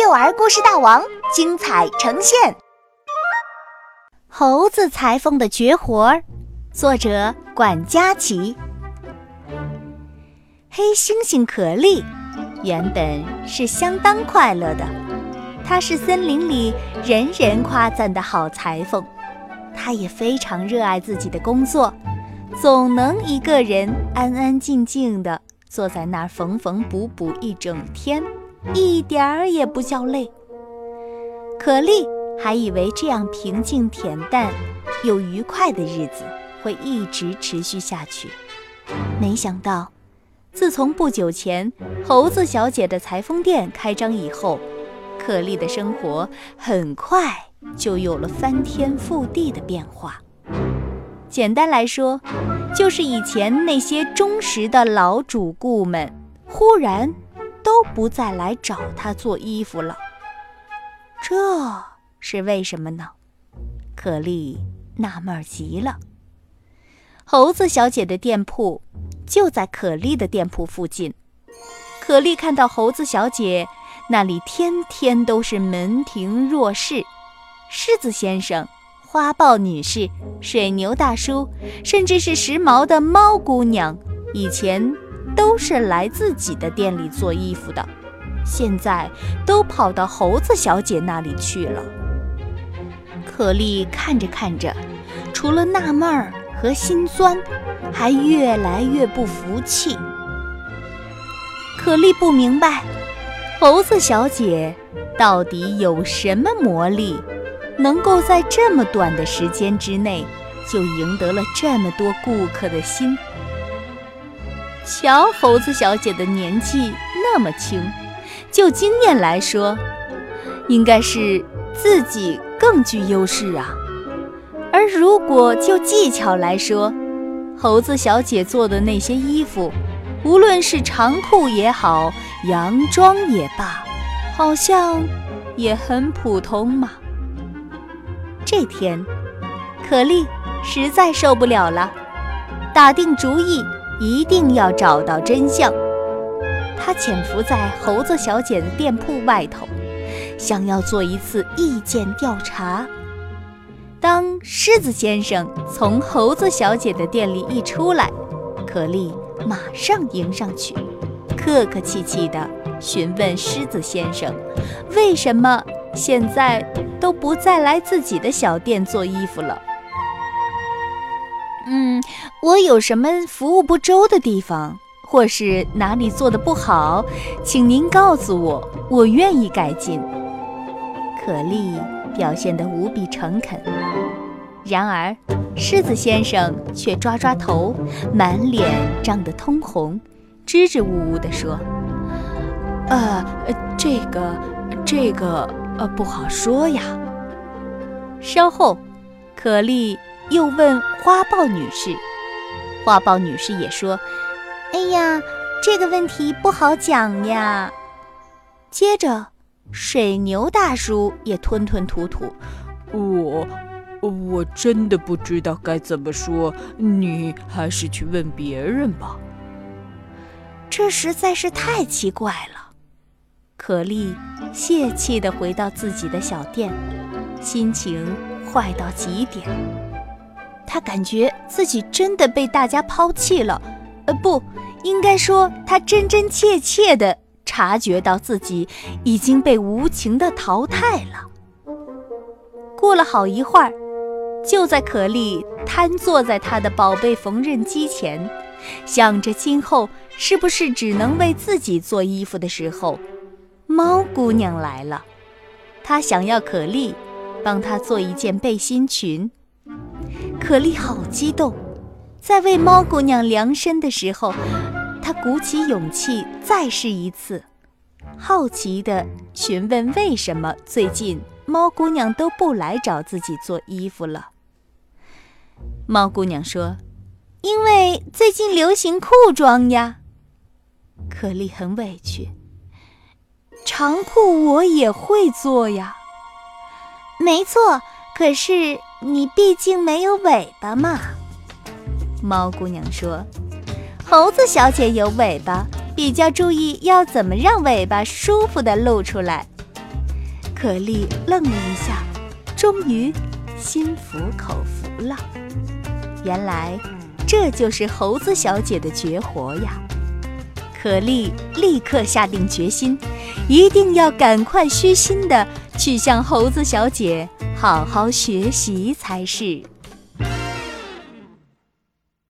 幼儿故事大王精彩呈现，《猴子裁缝的绝活》，作者管家琪。黑猩猩可莉原本是相当快乐的，他是森林里人人夸赞的好裁缝。他也非常热爱自己的工作，总能一个人安安静静的坐在那儿缝缝补补一整天。一点儿也不叫累。可莉还以为这样平静恬淡又愉快的日子会一直持续下去，没想到，自从不久前猴子小姐的裁缝店开张以后，可莉的生活很快就有了翻天覆地的变化。简单来说，就是以前那些忠实的老主顾们忽然。都不再来找他做衣服了，这是为什么呢？可莉纳闷极了。猴子小姐的店铺就在可莉的店铺附近，可莉看到猴子小姐那里天天都是门庭若市，狮子先生、花豹女士、水牛大叔，甚至是时髦的猫姑娘，以前。都是来自己的店里做衣服的，现在都跑到猴子小姐那里去了。可莉看着看着，除了纳闷儿和心酸，还越来越不服气。可莉不明白，猴子小姐到底有什么魔力，能够在这么短的时间之内就赢得了这么多顾客的心。瞧，猴子小姐的年纪那么轻，就经验来说，应该是自己更具优势啊。而如果就技巧来说，猴子小姐做的那些衣服，无论是长裤也好，洋装也罢，好像也很普通嘛。这天，可莉实在受不了了，打定主意。一定要找到真相。他潜伏在猴子小姐的店铺外头，想要做一次意见调查。当狮子先生从猴子小姐的店里一出来，可莉马上迎上去，客客气气地询问狮子先生：“为什么现在都不再来自己的小店做衣服了？”我有什么服务不周的地方，或是哪里做的不好，请您告诉我，我愿意改进。可莉表现得无比诚恳，然而狮子先生却抓抓头，满脸涨得通红，支支吾吾地说：“呃，这个，这个，呃，不好说呀。”稍后，可莉。又问花豹女士，花豹女士也说：“哎呀，这个问题不好讲呀。”接着，水牛大叔也吞吞吐吐：“我，我真的不知道该怎么说，你还是去问别人吧。”这实在是太奇怪了。可莉泄气地回到自己的小店，心情坏到极点。他感觉自己真的被大家抛弃了，呃，不应该说，他真真切切的察觉到自己已经被无情的淘汰了。过了好一会儿，就在可莉瘫坐在她的宝贝缝纫机前，想着今后是不是只能为自己做衣服的时候，猫姑娘来了，她想要可莉帮她做一件背心裙。可莉好激动，在为猫姑娘量身的时候，她鼓起勇气再试一次，好奇地询问为什么最近猫姑娘都不来找自己做衣服了。猫姑娘说：“因为最近流行裤装呀。”可莉很委屈：“长裤我也会做呀。”没错，可是。你毕竟没有尾巴嘛，猫姑娘说：“猴子小姐有尾巴，比较注意要怎么让尾巴舒服的露出来。”可丽愣了一下，终于心服口服了。原来这就是猴子小姐的绝活呀！可丽立刻下定决心，一定要赶快虚心的去向猴子小姐好好学习才是。